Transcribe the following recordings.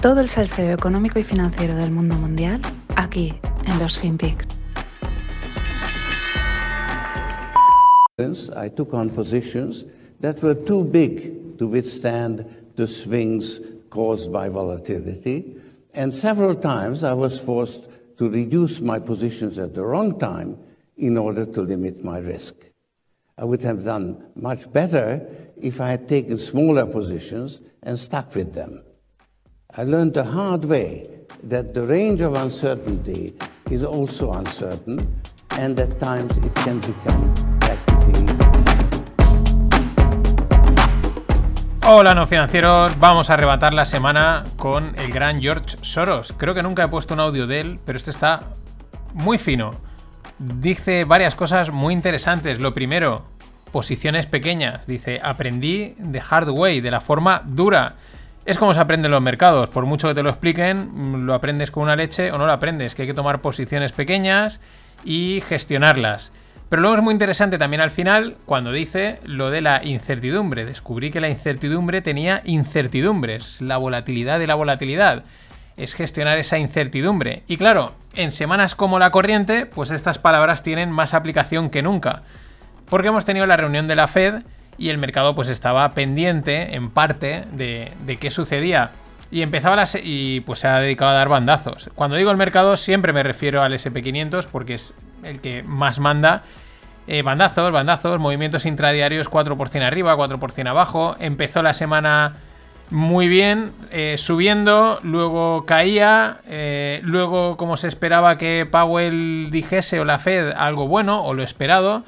Todo el salseo económico y financiero del mundo mundial aquí en los FinPix. I took on positions that were too big to withstand the swings caused by volatility, and several times I was forced to reduce my positions at the wrong time in order to limit my risk. I would have done much better if I had taken smaller positions and stuck with them. I learned the hard way that the range of uncertainty is also uncertain, and at times it can become. Hola no financieros, vamos a arrebatar la semana con el gran George Soros. Creo que nunca he puesto un audio de él, pero este está muy fino. Dice varias cosas muy interesantes. Lo primero, posiciones pequeñas. Dice, aprendí de hard way, de la forma dura. Es como se aprenden los mercados. Por mucho que te lo expliquen, lo aprendes con una leche o no lo aprendes. Que hay que tomar posiciones pequeñas y gestionarlas. Pero luego es muy interesante también al final cuando dice lo de la incertidumbre. Descubrí que la incertidumbre tenía incertidumbres. La volatilidad de la volatilidad es gestionar esa incertidumbre. Y claro, en semanas como la corriente, pues estas palabras tienen más aplicación que nunca. Porque hemos tenido la reunión de la Fed y el mercado pues estaba pendiente en parte de, qué sucedía. Y empezaba la y pues se ha dedicado a dar bandazos. Cuando digo el mercado siempre me refiero al SP500 porque es el que más manda. Eh, bandazos, bandazos, movimientos intradiarios 4% arriba, 4% abajo. Empezó la semana muy bien, eh, subiendo, luego caía, eh, luego como se esperaba que Powell dijese o la Fed algo bueno o lo esperado,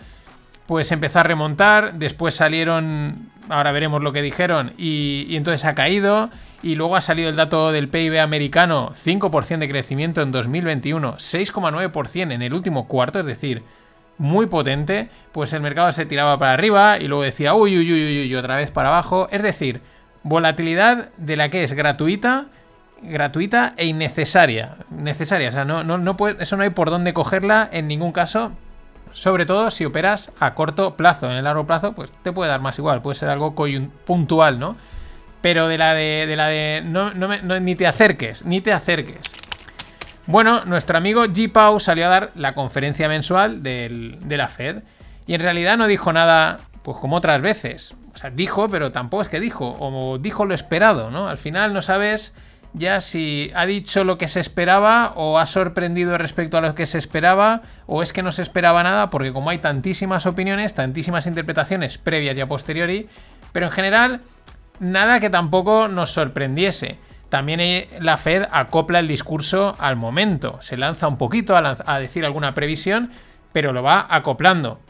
pues empezó a remontar, después salieron, ahora veremos lo que dijeron, y, entonces ha caído, y luego ha salido el dato del PIB americano, 5% de crecimiento en 2021, 6,9% en el último cuarto, es decir, muy potente, pues el mercado se tiraba para arriba y luego decía, uy, uy, uy, uy, otra vez para abajo, es decir, Volatilidad de la que es gratuita, gratuita e innecesaria. Necesaria, o sea, no, no, puede, eso no hay por dónde cogerla en ningún caso. Sobre todo si operas a corto plazo. En el largo plazo, pues te puede dar más igual, puede ser algo puntual, ¿no? Pero de la de. la de. No, ni te acerques, ni te acerques. Bueno, nuestro amigo G. Pau salió a dar la conferencia mensual de la Fed. Y en realidad no dijo nada, pues como otras veces. O sea, dijo, pero tampoco es que dijo, o dijo lo esperado, ¿no? Al final no sabes ya si ha dicho lo que se esperaba o ha sorprendido respecto a lo que se esperaba o es que no se esperaba nada porque como hay tantísimas opiniones, tantísimas interpretaciones previas y a posteriori, pero en general nada que tampoco nos sorprendiese. También la Fed acopla el discurso al momento, se lanza un poquito a, a decir alguna previsión, pero lo va acoplando.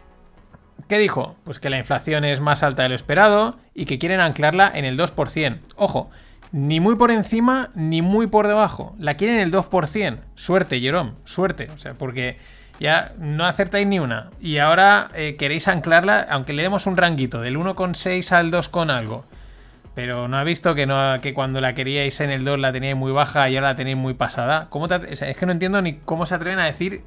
¿Qué dijo? Pues que la inflación es más alta de lo esperado y que quieren anclarla en el 2%. Ojo, ni muy por encima ni muy por debajo. La quieren en el 2%. Suerte, Jerome, suerte. O sea, porque ya no acertáis ni una. Y ahora eh, queréis anclarla, aunque le demos un ranguito del 1,6 al 2 con algo. Pero no ha visto que, no, que cuando la queríais en el 2 la teníais muy baja y ahora la tenéis muy pasada. ¿Cómo es que no entiendo ni cómo se atreven a decir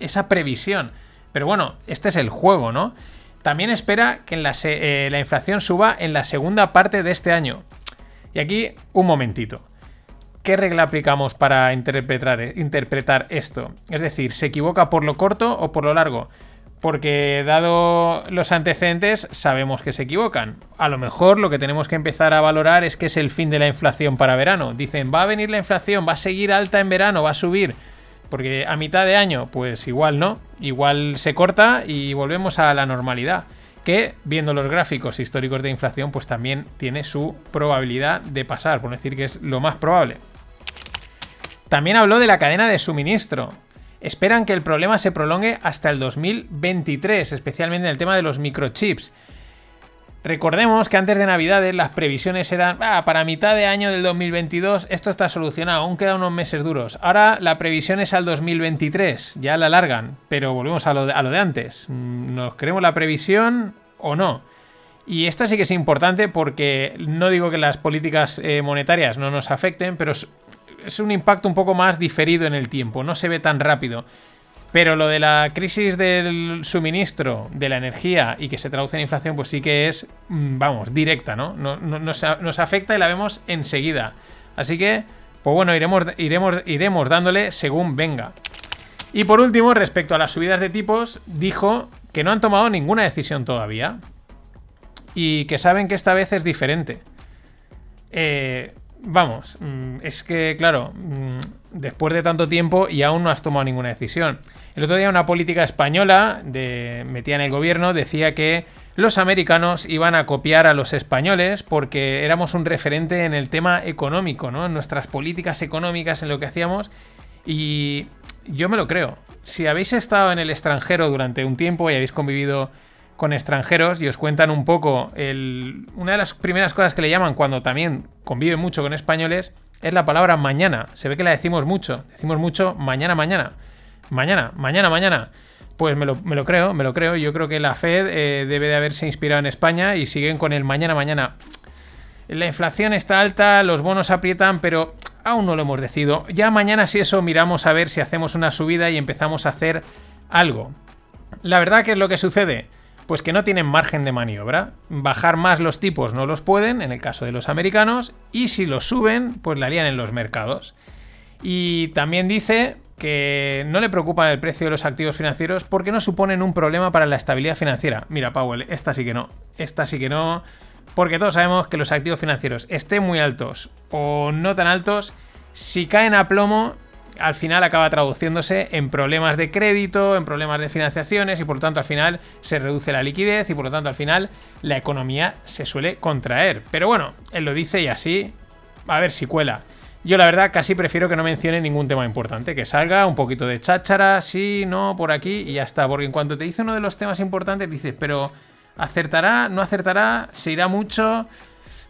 esa previsión. Pero bueno, este es el juego, ¿no? También espera que eh, la, inflación suba en la segunda parte de este año. Y aquí, un momentito. ¿Qué regla aplicamos para interpretar, esto? Es decir, ¿se equivoca por lo corto o por lo largo? Porque dado los antecedentes, sabemos que se equivocan. A lo mejor lo que tenemos que empezar a valorar es que es el fin de la inflación para verano. Dicen, va a venir la inflación, va a seguir alta en verano, va a subir. Porque a mitad de año, pues igual no, igual se corta y volvemos a la normalidad. Que viendo los gráficos históricos de inflación, pues también tiene su probabilidad de pasar, por decir que es lo más probable. También habló de la cadena de suministro. Esperan que el problema se prolongue hasta el 2023, especialmente en el tema de los microchips. Recordemos que antes de Navidades las previsiones eran ah, para mitad de año del 2022 esto está solucionado, aún quedan unos meses duros. Ahora la previsión es al 2023, ya la alargan, pero volvemos a lo de, a lo de antes. Mm, ¿Nos creemos la previsión o no? Y esto sí que es importante porque no digo que las políticas eh, monetarias no nos afecten, pero es un impacto un poco más diferido en el tiempo, no se ve tan rápido. Pero lo de la crisis del suministro, de la energía y que se traduce en inflación, pues sí que es, mm, vamos, directa, ¿no? nos, afecta y la vemos enseguida. Así que, pues bueno, iremos, iremos, iremos dándole según venga. Y por último, respecto a las subidas de tipos, dijo que no han tomado ninguna decisión todavía y que saben que esta vez es diferente. Eh, vamos, mm, es que, claro, mm, después de tanto tiempo y aún no has tomado ninguna decisión. El otro día una política española de, metida en el gobierno decía que los americanos iban a copiar a los españoles porque éramos un referente en el tema económico, ¿no? En nuestras políticas económicas, en lo que hacíamos. Y yo me lo creo. Si habéis estado en el extranjero durante un tiempo y habéis convivido con extranjeros y os cuentan un poco. Una de las primeras cosas que le llaman cuando también convive mucho con españoles es la palabra mañana. Se ve que la decimos mucho. Decimos mucho mañana, mañana. Mañana, mañana, mañana. Pues me lo, creo, me lo creo. Yo creo que la Fed eh, debe de haberse inspirado en España y siguen con el mañana, mañana. La inflación está alta, los bonos aprietan, pero aún no lo hemos decidido. Ya mañana si eso miramos a ver si hacemos una subida y empezamos a hacer algo. La verdad que es lo que sucede. Pues que no tienen margen de maniobra. Bajar más los tipos no los pueden, en el caso de los americanos, y si los suben, pues la lían en los mercados. Y también dice que no le preocupa el precio de los activos financieros porque no suponen un problema para la estabilidad financiera. Mira, Powell, esta sí que no. Esta sí que no. Porque todos sabemos que los activos financieros estén muy altos o no tan altos, si caen a plomo, al final acaba traduciéndose en problemas de crédito, en problemas de financiaciones y por lo tanto al final se reduce la liquidez y por lo tanto al final la economía se suele contraer. Pero bueno, él lo dice y así, a ver si cuela. Yo la verdad casi prefiero que no mencione ningún tema importante, que salga un poquito de cháchara, sí, no, por aquí y ya está. Porque en cuanto te dice uno de los temas importantes dices, pero ¿acertará? ¿No acertará? ¿Se irá mucho?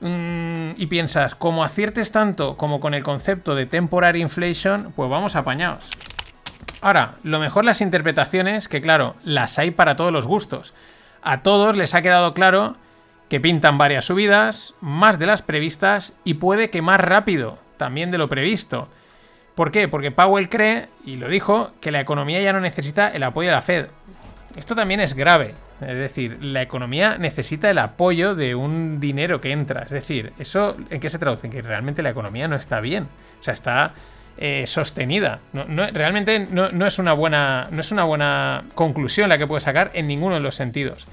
Mm, y piensas, como aciertes tanto como con el concepto de temporary inflation, pues vamos apañados. Ahora, lo mejor las interpretaciones, que claro, las hay para todos los gustos. A todos les ha quedado claro que pintan varias subidas, más de las previstas y puede que más rápido también de lo previsto. ¿Por qué? Porque Powell cree, y lo dijo, que la economía ya no necesita el apoyo de la Fed. Esto también es grave. Es decir, la economía necesita el apoyo de un dinero que entra. Es decir, ¿eso en qué se traduce? En que realmente la economía no está bien. O sea, está eh, sostenida. realmente no, es una buena, no es una buena conclusión la que puede sacar en ninguno de los sentidos.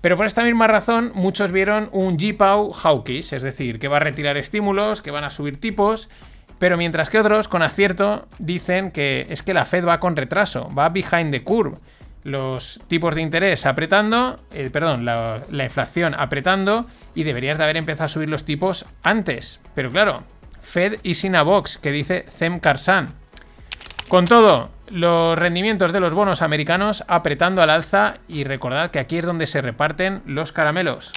Pero por esta misma razón, muchos vieron un GPAU hawkish, es decir, que va a retirar estímulos, que van a subir tipos, pero mientras que otros, con acierto, dicen que es que la Fed va con retraso, va behind the curve los tipos de interés apretando, eh, perdón, la, inflación apretando y deberías de haber empezado a subir los tipos antes. Pero claro, Fed y Sinabox, que dice Zem Karsan. Con todo, los rendimientos de los bonos americanos apretando al alza y recordad que aquí es donde se reparten los caramelos.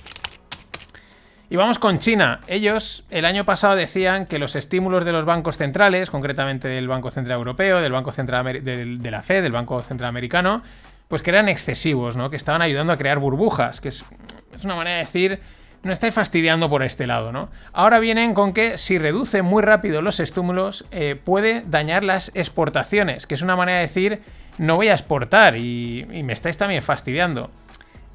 Y vamos con China. Ellos el año pasado decían que los estímulos de los bancos centrales, concretamente del Banco Central Europeo, del Banco Central de la Fed, del Banco Central Americano, pues que eran excesivos, ¿no? Que estaban ayudando a crear burbujas, que es, una manera de decir, no estáis fastidiando por este lado, ¿no? Ahora vienen con que si reduce muy rápido los estímulos, eh, puede dañar las exportaciones, que es una manera de decir, no voy a exportar y, y me estáis también fastidiando.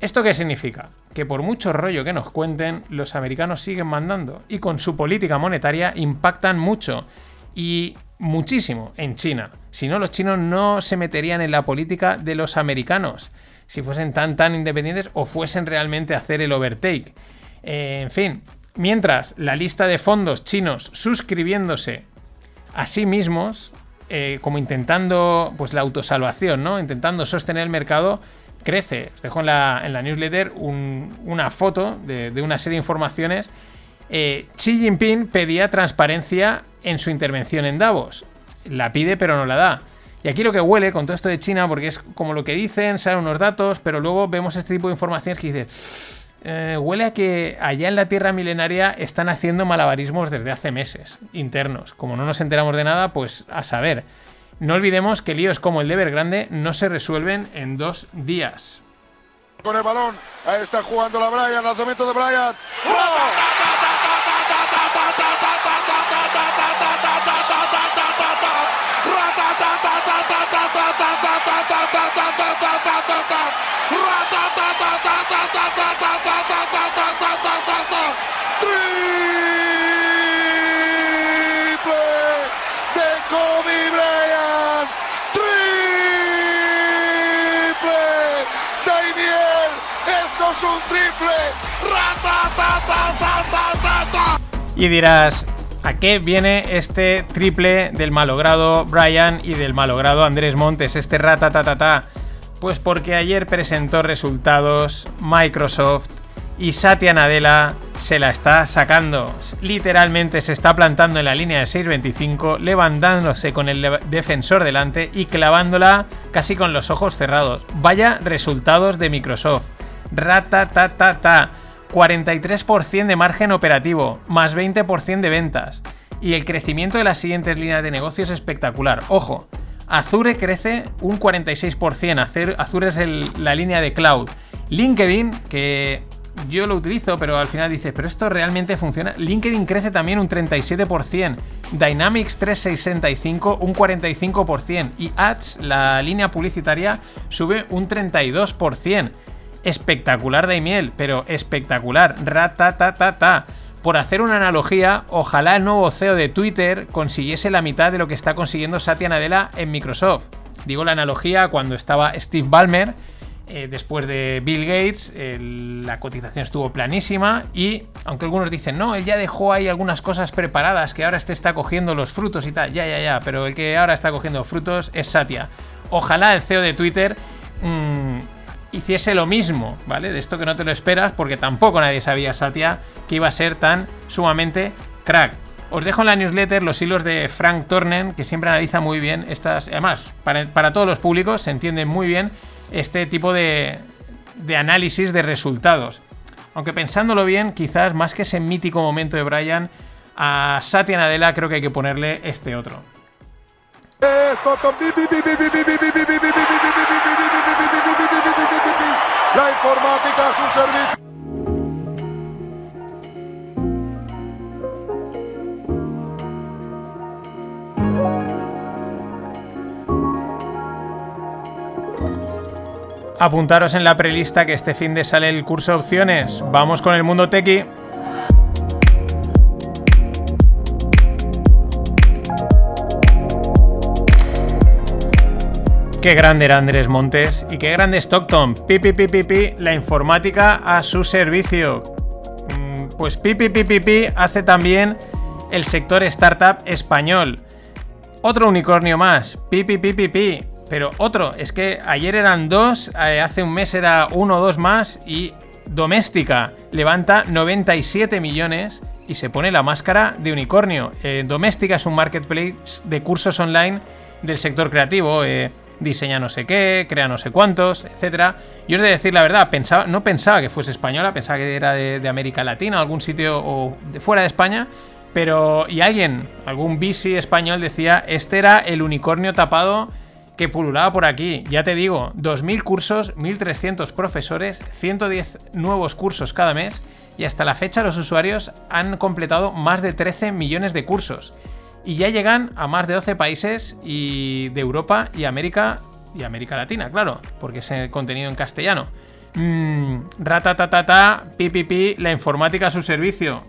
¿Esto qué significa? Que por mucho rollo que nos cuenten, los americanos siguen mandando y con su política monetaria impactan mucho y muchísimo en China. Si no, los chinos no se meterían en la política de los americanos, si fuesen tan tan independientes o fuesen realmente a hacer el overtake. Eh, en fin, mientras la lista de fondos chinos suscribiéndose a sí mismos, eh, como intentando pues la autosalvación, ¿no? Intentando sostener el mercado, crece. Os dejo en la, newsletter una foto de, una serie de informaciones. Eh, Xi Jinping pedía transparencia en su intervención en Davos. La pide pero no la da. Y aquí lo que huele con todo esto de China, porque es como lo que dicen, salen unos datos, pero luego vemos este tipo de informaciones que dice, eh, huele a que allá en la Tierra milenaria están haciendo malabarismos desde hace meses, internos. Como no nos enteramos de nada, pues a saber. No olvidemos que líos como el de Evergrande no se resuelven en dos días. Con el balón, ahí está jugando la Brian, lanzamiento de tenemos un triple. Y dirás, ¿a qué viene este triple del malogrado Brian y del malogrado Andrés Montes? Este ratatatata. Pues porque ayer presentó resultados Microsoft y Satya Nadella se la está sacando. Literalmente se está plantando en la línea de 6.25, levantándose con el defensor delante y clavándola casi con los ojos cerrados. Vaya resultados de Microsoft. Ratatatata. 43% de margen operativo, más 20% de ventas. Y el crecimiento de las siguientes líneas de negocio es espectacular. Ojo, Azure crece un 46%. Azure es la línea de cloud. LinkedIn, que yo lo utilizo, pero al final dices, pero esto realmente funciona. LinkedIn crece también un 37%, Dynamics 365 un 45% y Ads, la línea publicitaria, sube un 32%. Espectacular Daimiel, pero espectacular. Ratatatata. Por hacer una analogía, ojalá el nuevo CEO de Twitter consiguiese la mitad de lo que está consiguiendo Satya Nadella en Microsoft. Digo la analogía cuando estaba Steve Ballmer eh, después de Bill Gates, la cotización estuvo planísima y, aunque algunos dicen, no, él ya dejó ahí algunas cosas preparadas, que ahora este está cogiendo los frutos y tal, ya, ya, ya, pero el que ahora está cogiendo frutos es Satya. Ojalá el CEO de Twitter mm, hiciese lo mismo, ¿vale? De esto que no te lo esperas, porque tampoco nadie sabía, Satya, que iba a ser tan sumamente crack. Os dejo en la newsletter los hilos de Frank Tornen, que siempre analiza muy bien estas. Además, para, todos los públicos se entiende muy bien este tipo de, de análisis de resultados. Aunque pensándolo bien, quizás más que ese mítico momento de Brian, a Satya Nadella creo que hay que ponerle este otro. La informática a su servicio. Apuntaros en la prelista que este fin de sale el curso opciones. Vamos con el mundo tequi. Qué grande era Andrés Montes y qué grande Stockton. Pipi, pipi, pipi, la informática a su servicio. Mm, pues pipi, pipi hace también el sector startup español. Otro unicornio más. Pipi, pipi. Pero otro, es que ayer eran dos, eh, hace un mes era uno o dos más y Doméstica levanta 97 millones y se pone la máscara de unicornio. Eh, Doméstica es un marketplace de cursos online del sector creativo. Eh, diseña no sé qué, crea no sé cuántos, etc. Y os de decir la verdad, pensaba, no pensaba que fuese española, pensaba que era de, América Latina, algún sitio o de fuera de España. Pero, y alguien, algún bici español decía, este era el unicornio tapado que pululaba por aquí. Ya te digo, 2.000 cursos, 1.300 profesores, 110 nuevos cursos cada mes y hasta la fecha los usuarios han completado más de 13 millones de cursos. Y ya llegan a más de 12 países y de Europa y América y América Latina, claro, porque es el contenido en castellano. Mmm, ratatatata, pipipi, la informática a su servicio.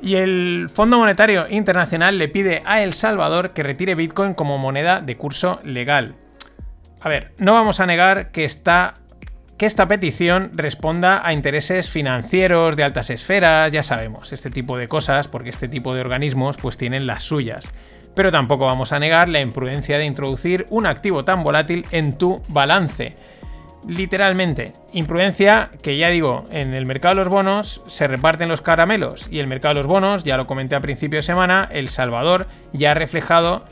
Y el Fondo Monetario Internacional le pide a El Salvador que retire Bitcoin como moneda de curso legal. A ver, no vamos a negar que esta, que esta petición responda a intereses financieros de altas esferas, ya sabemos, este tipo de cosas, porque este tipo de organismos pues tienen las suyas. Pero tampoco vamos a negar la imprudencia de introducir un activo tan volátil en tu balance literalmente. Imprudencia que ya digo, en el mercado de los bonos se reparten los caramelos y el mercado de los bonos, ya lo comenté a principio de semana, El Salvador ya ha reflejado,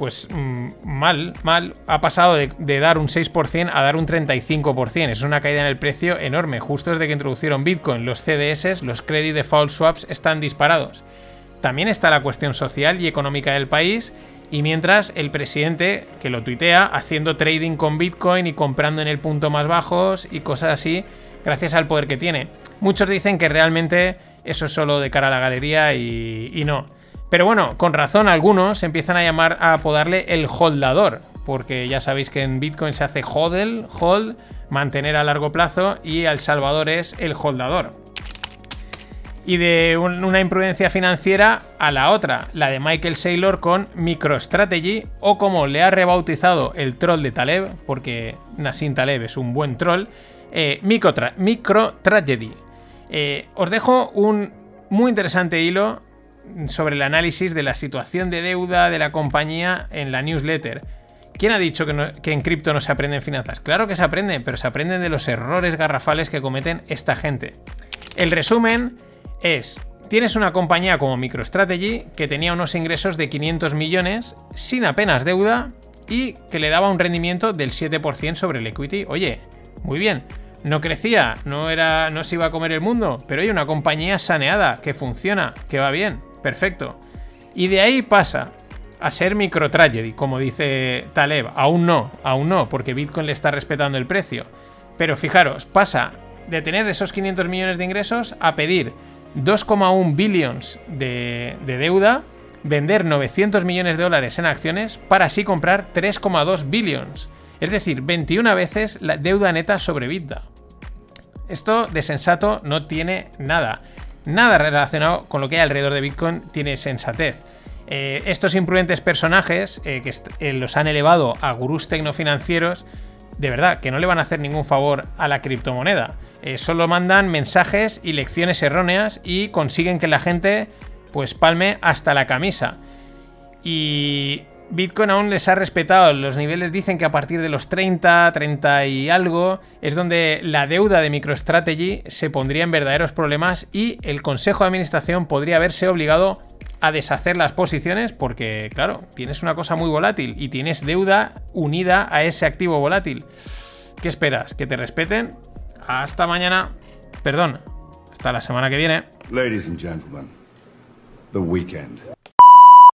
pues mm, mal, mal, ha pasado de, dar un 6% a dar un 35%. Es una caída en el precio enorme. Justo desde que introducieron Bitcoin, los CDS, los Credit Default Swaps, están disparados. También está la cuestión social y económica del país y mientras el presidente, que lo tuitea, haciendo trading con Bitcoin y comprando en el punto más bajos y cosas así, gracias al poder que tiene. Muchos dicen que realmente eso es solo de cara a la galería y, no. Pero bueno, con razón algunos empiezan a llamar a apodarle el holdador, porque ya sabéis que en Bitcoin se hace hodl, hold, mantener a largo plazo y El Salvador es el holdador. y de una imprudencia financiera a la otra, la de Michael Saylor con MicroStrategy, o como le ha rebautizado el troll de Taleb, porque Nassim Taleb es un buen troll, eh, MicroTragedy. Eh, os dejo un muy interesante hilo sobre el análisis de la situación de deuda de la compañía en la newsletter. ¿Quién ha dicho que, en cripto no se aprenden finanzas? Claro que se aprenden, pero se aprenden de los errores garrafales que cometen esta gente. El resumen es, tienes una compañía como MicroStrategy que tenía unos ingresos de 500 millones sin apenas deuda y que le daba un rendimiento del 7% sobre el equity. Oye, muy bien, no crecía, no, era, no se iba a comer el mundo, pero hay una compañía saneada que funciona, que va bien, perfecto. Y de ahí pasa a ser MicroTragedy, como dice Taleb. Aún no, aún no, porque Bitcoin le está respetando el precio. Pero fijaros, pasa de tener esos 500 millones de ingresos a pedir 2,1 billions de, deuda, vender 900 millones de dólares en acciones para así comprar 3,2 billions. Es decir, 21 veces la deuda neta sobre vida. Esto de sensato no tiene nada. Nada relacionado con lo que hay alrededor de Bitcoin tiene sensatez. Eh, estos imprudentes personajes eh, que eh, los han elevado a gurús tecnofinancieros, de verdad, que no le van a hacer ningún favor a la criptomoneda. Solo mandan mensajes y lecciones erróneas y consiguen que la gente pues palme hasta la camisa. Y Bitcoin aún les ha respetado. Los niveles dicen que a partir de los 30, 30 y algo es donde la deuda de MicroStrategy se pondría en verdaderos problemas y el Consejo de Administración podría haberse obligado a deshacer las posiciones porque, claro, tienes una cosa muy volátil y tienes deuda unida a ese activo volátil. ¿Qué esperas? ¿Que te respeten? Hasta mañana. Perdón, hasta la semana que viene. Ladies and gentlemen, the weekend.